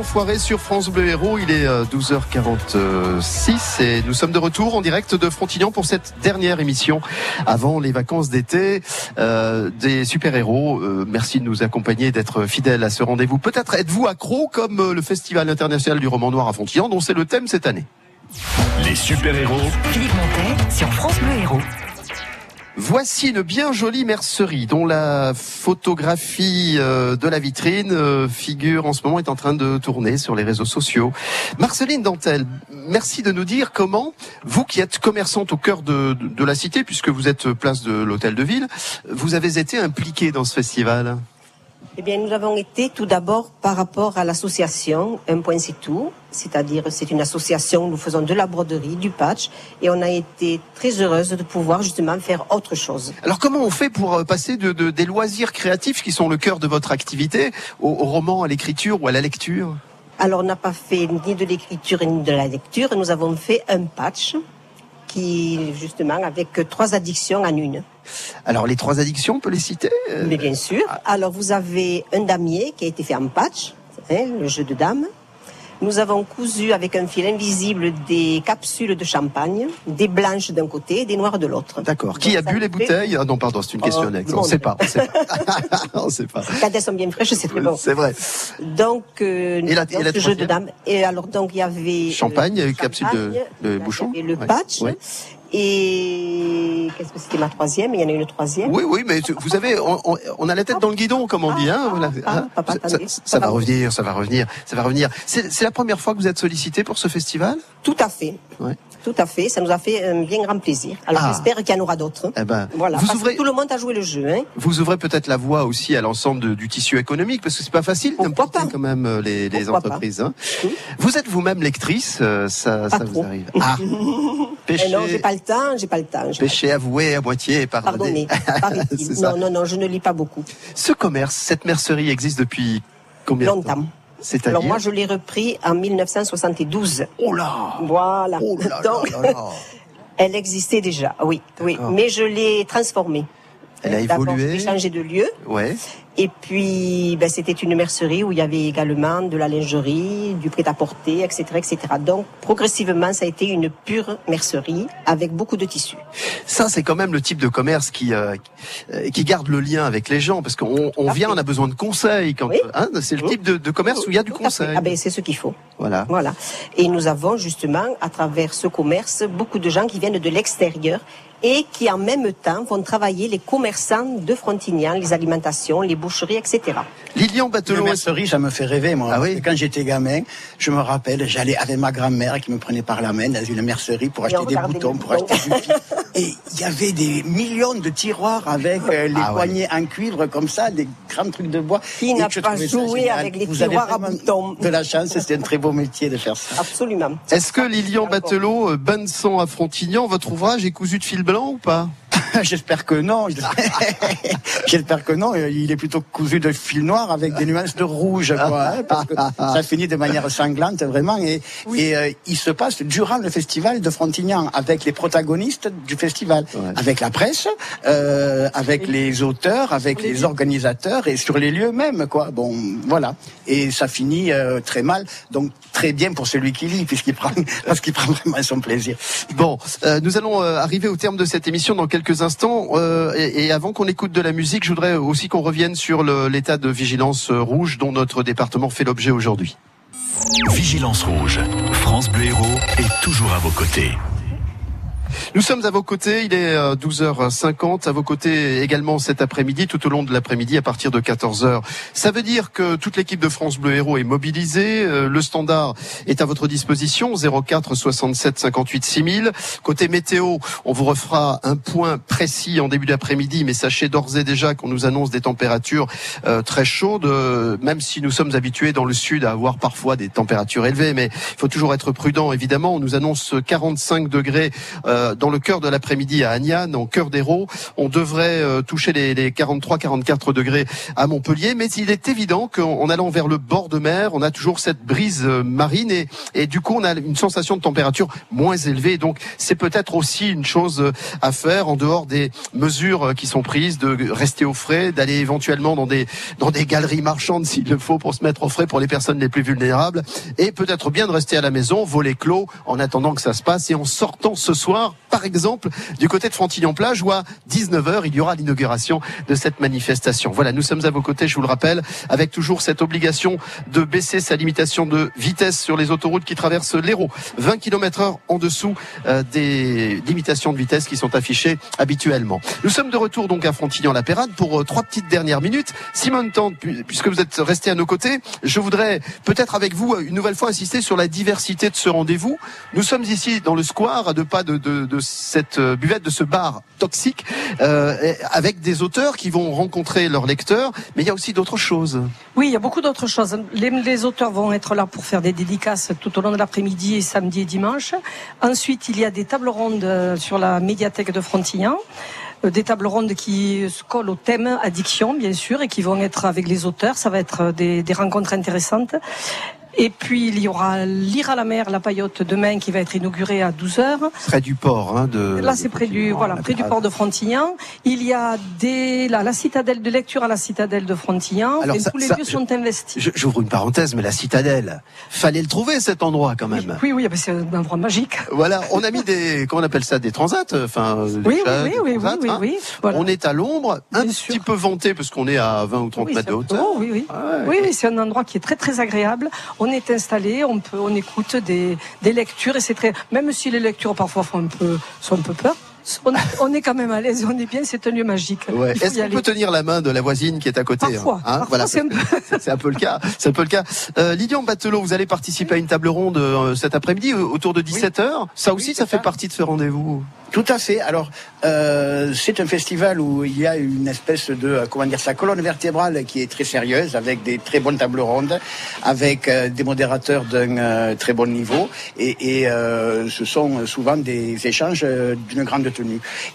Les enfoirés sur France Bleu Héros. Il est euh, 12h46 et nous sommes de retour en direct de Frontignan pour cette dernière émission avant les vacances d'été euh, des super-héros. Euh, merci de nous accompagner et d'être fidèles à ce rendez-vous. Peut-être êtes-vous accro comme euh, le Festival international du roman noir à Frontignan dont c'est le thème cette année. Les super-héros Philippe Montet sur France Bleu Héros. Voici une bien jolie mercerie dont la photographie euh, de la vitrine euh, figure en ce moment est en train de tourner sur les réseaux sociaux. Marceline Dantel, merci de nous dire comment, vous qui êtes commerçante au cœur de, de- de la cité, puisque vous êtes place de l'hôtel de ville, vous avez été impliquée dans ce festival? Eh bien, nous avons été tout d'abord par rapport à l'association Un Point C'est Tout, c'est-à-dire c'est une association où nous faisons de la broderie, du patch, et on a été très heureuse de pouvoir justement faire autre chose. Alors comment on fait pour euh, passer de, de- des loisirs créatifs qui sont le cœur de votre activité au, au roman, à l'écriture ou à la lecture? Alors, on n'a pas fait ni de l'écriture ni de la lecture, nous avons fait un patch qui, justement, avec trois addictions en une. Alors les trois addictions, on peut les citer euh, Mais bien sûr. Alors, vous avez un damier qui a été fait en patch, hein, le jeu de dames. Nous avons cousu avec un fil invisible des capsules de champagne, des blanches d'un côté et des noires de l'autre. D'accord. Qui a bu les bouteilles Ah non, pardon, c'est une question Oh, annexe. du On ne sait pas. On sait pas. *laughs* on sait pas. Quand elles sont bien fraîches, c'est très bon. C'est vrai. Donc, euh, Et la- donc, et la ce jeu de dames. Et alors, donc, il y avait... euh, Champagne, euh, capsule de, de bouchon. et le Ouais. patch. Ouais. Et qu'est-ce que c'était ma troisième? Il y en a une troisième. Oui, oui, mais vous avez, on, on- a la tête dans le guidon, comme on dit. Hein, voilà. Hein papa, ça, attendez. ça- ça va revenir, ça va revenir, ça va revenir. C'est c'est la première fois que vous êtes sollicité pour ce festival? Tout à fait. Ouais. Tout à fait. Ça nous a fait un bien grand plaisir. Alors, Ah. j'espère qu'il y en aura d'autres. Eh ben, Voilà. vous parce ouvrez- que tout le monde a joué le jeu. Hein. Vous ouvrez peut-être la voie aussi à l'ensemble du tissu économique, parce que c'est pas facile d'importer quand même euh, les, entreprises. hein. Vous êtes vous-même lectrice, euh, ça, ça vous arrive. Ah, *laughs* Péché. Eh non, j'ai pas le temps, j'ai pas le temps. péché avoué à moitié, Pardonnez. pardonné. *laughs* ça. non, non, non, je ne lis pas beaucoup. Ce commerce, cette mercerie existe depuis combien de temps? Longtemps. C'est-à-dire Alors moi, je l'ai repris en 1972. Oh là Voilà. là Donc, là là. *laughs* elle existait déjà, oui, oui. Mais je l'ai transformée. Elle a D'abord, évolué. J'ai changé de lieu. Ouais. Et puis, ben, c'était une mercerie où il y avait également de la lingerie, du prêt-à-porter, etc., etc. Donc, progressivement, ça a été une pure mercerie avec beaucoup de tissus. Ça, c'est quand même le type de commerce qui euh, euh, qui garde le lien avec les gens, parce qu'on on vient, on a besoin de conseils. Quand, hein, c'est le type de, de commerce où il y a du conseil. Ah ben, c'est ce qu'il faut. Voilà. Voilà. Et nous avons justement, à travers ce commerce, beaucoup de gens qui viennent de l'extérieur et qui en même temps vont travailler les commerçants de Frontignan, les alimentations, les boucheries, etc. Lilian Batelot, mercerie, ça me fait rêver, moi. Ah oui Quand j'étais gamin, je me rappelle, j'allais avec ma grand-mère qui me prenait par la main dans une mercerie pour acheter des boutons, pour acheter du fil. *laughs* Et il y avait des millions de tiroirs avec euh, les Ah ouais. poignées en cuivre comme ça, des grands trucs de bois. Qui n'a pas joué avec les Vous tiroirs à boutons De la chance, c'était un très beau métier de faire ça. Absolument. Est-ce que Lilian Batelot, euh, Bain de sang à Frontignan, votre ouvrage est cousu de fil blanc ou pas? *laughs* J'espère que non. *laughs* J'espère que non. Il est plutôt cousu de fil noir avec des nuances de rouge, quoi, hein, parce que *laughs* ça finit de manière sanglante vraiment. Et, et euh, il se passe durant le festival de Frontignan avec les protagonistes du festival, avec la presse, euh, avec les auteurs, avec les organisateurs et sur les lieux même, quoi. Bon, voilà. Et ça finit euh, très mal, donc très bien pour celui qui lit, puisqu'il prend, parce qu'il prend vraiment son plaisir. Bon, euh, nous allons euh, arriver au terme de cette émission dans quelques instants. euh, et, avant qu'on écoute de la musique, je voudrais aussi qu'on revienne sur l'état de vigilance rouge dont notre département fait l'objet aujourd'hui. Vigilance rouge. France Bleu Héros est toujours à vos côtés. Nous sommes à vos côtés, il est euh, 12h50, à vos côtés également cet après-midi, tout au long de l'après-midi à partir de 14h. Ça veut dire que toute l'équipe de France Bleu Héros est mobilisée, euh, le standard est à votre disposition, 04 67 58 6000. Côté météo, on vous refera un point précis en début d'après-midi, mais sachez d'ores et déjà qu'on nous annonce des températures euh, très chaudes, euh, même si nous sommes habitués dans le sud à avoir parfois des températures élevées, mais il faut toujours être prudent évidemment. On nous annonce 45 degrés euh, dans le cœur de l'après-midi à Agnan, en cœur d'Hérault. On devrait euh, toucher les, les 43-44 degrés à Montpellier, mais il est évident qu'en en allant vers le bord de mer, on a toujours cette brise euh, marine et, et du coup on a une sensation de température moins élevée. Donc c'est peut-être aussi une chose euh, à faire en dehors des mesures euh, qui sont prises de rester au frais, d'aller éventuellement dans des dans des galeries marchandes s'il le faut pour se mettre au frais pour les personnes les plus vulnérables et peut-être bien de rester à la maison, voler clos en attendant que ça se passe et en sortant ce soir par exemple, du côté de Frontignan-Plage, où à 19h, il y aura l'inauguration de cette manifestation. Voilà, nous sommes à vos côtés, je vous le rappelle, avec toujours cette obligation de baisser sa limitation de vitesse sur les autoroutes qui traversent l'Hérault. 20 km heure en dessous euh, des limitations de vitesse qui sont affichées habituellement. Nous sommes de retour donc à Frontignan-la-Pérade pour euh, trois petites dernières minutes. Simone Tante, pu- puisque vous êtes resté à nos côtés, je voudrais peut-être avec vous euh, une nouvelle fois insister sur la diversité de ce rendez-vous. Nous sommes ici dans le square, à deux pas de de, cette euh, buvette, de ce bar toxique, euh, avec des auteurs qui vont rencontrer leurs lecteurs, mais il y a aussi d'autres choses. Oui, il y a beaucoup d'autres choses. Les, auteurs vont être là pour faire des dédicaces tout au long de l'après-midi, samedi et dimanche. Ensuite, il y a des tables rondes euh, sur la médiathèque de Frontignan. Des tables rondes qui se collent au thème addiction, bien sûr, et qui vont être avec les auteurs. Ça va être des rencontres intéressantes. Et puis, il y aura Lire à la mer, la paillote demain, qui va être inaugurée à 12h. Près du port, hein, de. Là, c'est près du, voilà, près du port de Frontignan. Il y a des, là, la citadelle de lecture à la citadelle de Frontignan. Alors et ça- tous les ça, lieux je- sont investis. J'ouvre une parenthèse, mais la citadelle, fallait le trouver cet endroit quand même. Oui, oui, ah ben, c'est un endroit magique. Voilà, on a mis des, *laughs* comment on appelle ça, des transats, enfin, Oui, chats, oui, oui, oui, transats, oui, hein. oui, voilà. On est à l'ombre, un petit peu vanté parce qu'on est à 20 ou 30 Oui, mètres de hauteur. oh, oui, oui. oui, oui, c'est un endroit qui est très très agréable. On est installé, on peut, on écoute des, lectures et c'est très, même si les lectures parfois font un peu, sont un peu peur, on, on est quand même à l'aise, on est bien, c'est un lieu magique. Ouais. Est-ce qu'on peut tenir la main de la voisine qui est à côté Parfois, hein, parfois, c'est un peu- *laughs* c'est un peu le cas. C'est un peu le cas. Euh, Lydian Batelot, vous allez participer à une table ronde euh, cet après-midi euh, autour de 17 h Ça aussi, ça fait partie de ce rendez-vous. Tout à fait. Alors, euh, c'est un festival où il y a une espèce de, comment dire, sa colonne vertébrale qui est très sérieuse, avec des très bonnes tables rondes, avec euh, des modérateurs d'un euh, très bon niveau, et, et, euh, ce sont souvent des échanges d'une grande tenue.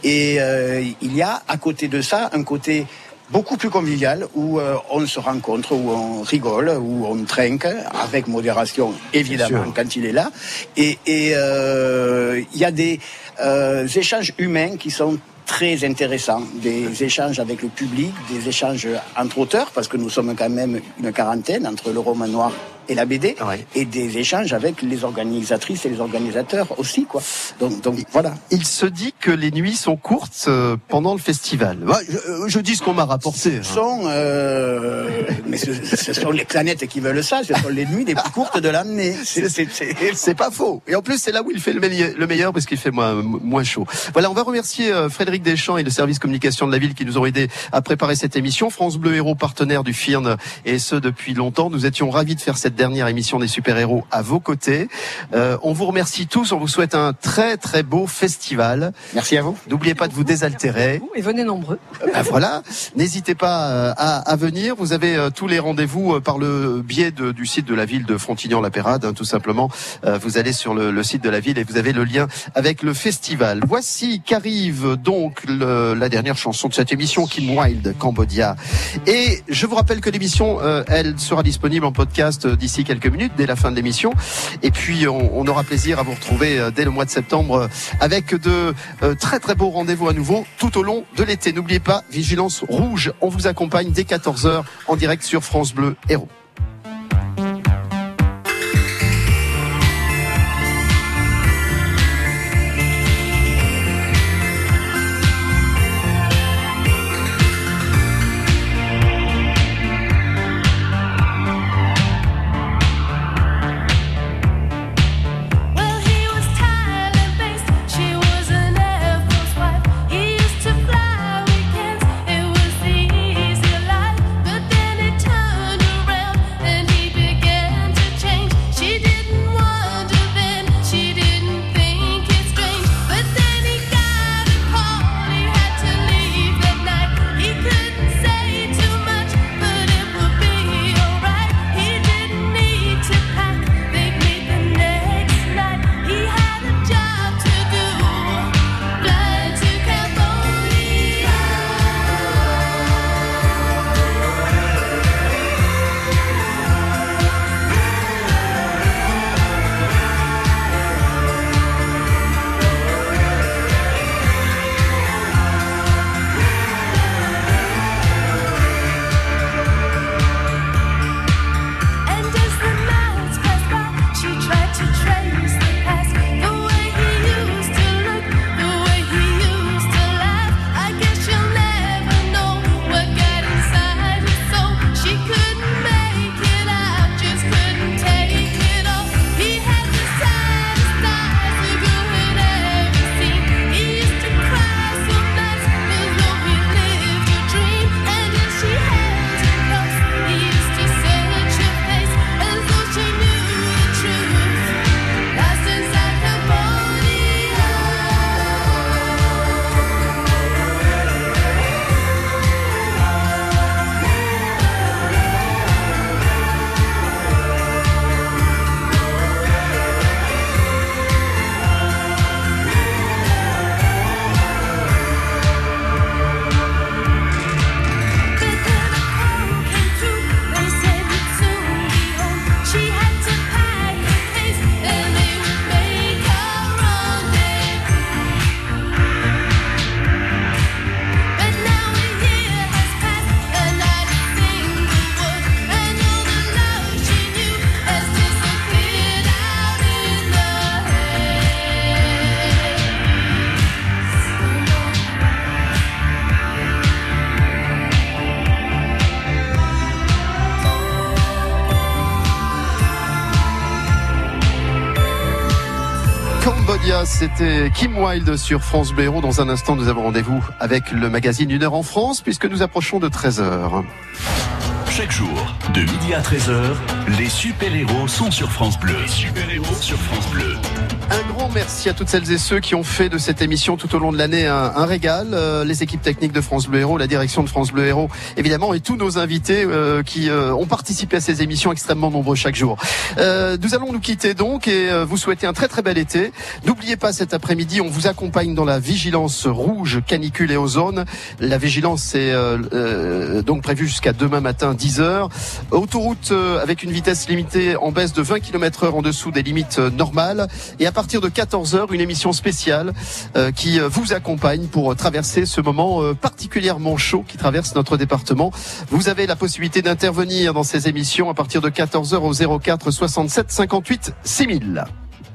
Et euh, il y a à côté de ça un côté beaucoup plus convivial où euh, on se rencontre, où on rigole, où on trinque avec modération évidemment quand il est là. Et euh, il y a des euh, échanges humains qui sont très intéressants, des échanges avec le public, des échanges entre auteurs, parce que nous sommes quand même une quarantaine entre le roman noir et la BD, et des échanges avec les organisatrices et les organisateurs aussi, quoi. Donc, donc voilà. Il se dit que les nuits sont courtes euh, pendant le festival. Ouais, je, euh, je dis ce qu'on m'a rapporté. hein. Ce sont, euh, mais ce, ce sont les planètes qui veulent ça. Ce sont les nuits les plus courtes de l'année. C'est- pas faux. Et en plus, c'est là où il fait le meilleur, le meilleur parce qu'il fait moins, moins chaud. Voilà, on va remercier euh, Frédéric Deschamps et le service communication de la ville qui nous ont aidés à préparer cette émission. France Bleu Héros, partenaire du FIRN, et ce depuis longtemps. Nous étions ravis de faire cette dernière émission des super-héros à vos côtés. Euh, on vous remercie tous. On vous souhaite un très, très beau festival. Merci à vous. N'oubliez pas de vous désaltérer. Et venez nombreux. Ben voilà, n'hésitez pas euh, à, à venir. Vous avez euh, tous les rendez-vous euh, par le biais de- du site de la ville de Frontignan-la-Pérade, hein, tout simplement. Euh, vous allez sur le, le site de la ville et vous avez le lien avec le festival. Voici qu'arrive donc le- la dernière chanson de cette émission, Kim Wilde, Cambodia. Et je vous rappelle que l'émission, euh, elle sera disponible en podcast euh, d'ici quelques minutes, dès la fin de l'émission. Et puis, on, aura plaisir à vous retrouver euh, dès le mois de septembre euh, avec de euh, très très beaux rendez-vous à nouveau tout au long de l'été. N'oubliez pas, Vigilance Rouge, on vous accompagne dès 14h en direct sur France Bleu Héros. C'était Kim Wilde sur France Bleu. Dans un instant, nous avons rendez-vous avec le magazine Une heure en France, puisque nous approchons de 13h. Chaque jour, de midi à 13h, les super-héros sont sur France Bleu. Super-héros sur France Bleu. Un grand merci à toutes celles et ceux qui ont fait de cette émission tout au long de l'année un, un régal. Euh, les équipes techniques de France Bleu Héros, la direction de France Bleu Héros, évidemment, et tous nos invités euh, qui euh, ont participé à ces émissions extrêmement nombreux chaque jour. Euh, nous allons nous quitter donc et euh, vous souhaiter un très très bel été. N'oubliez pas cet après-midi, on vous accompagne dans la vigilance rouge, canicule et ozone. La vigilance est euh, donc prévue jusqu'à demain matin 10h. Autoroute avec une vitesse limitée en baisse de 20 km heure en dessous des limites normales. Et à partir de 14h, une émission spéciale euh, qui euh, vous accompagne pour euh, traverser ce moment particulièrement chaud qui traverse notre département. Vous avez la possibilité d'intervenir dans ces émissions à partir de 14h au 04 67 58 6000.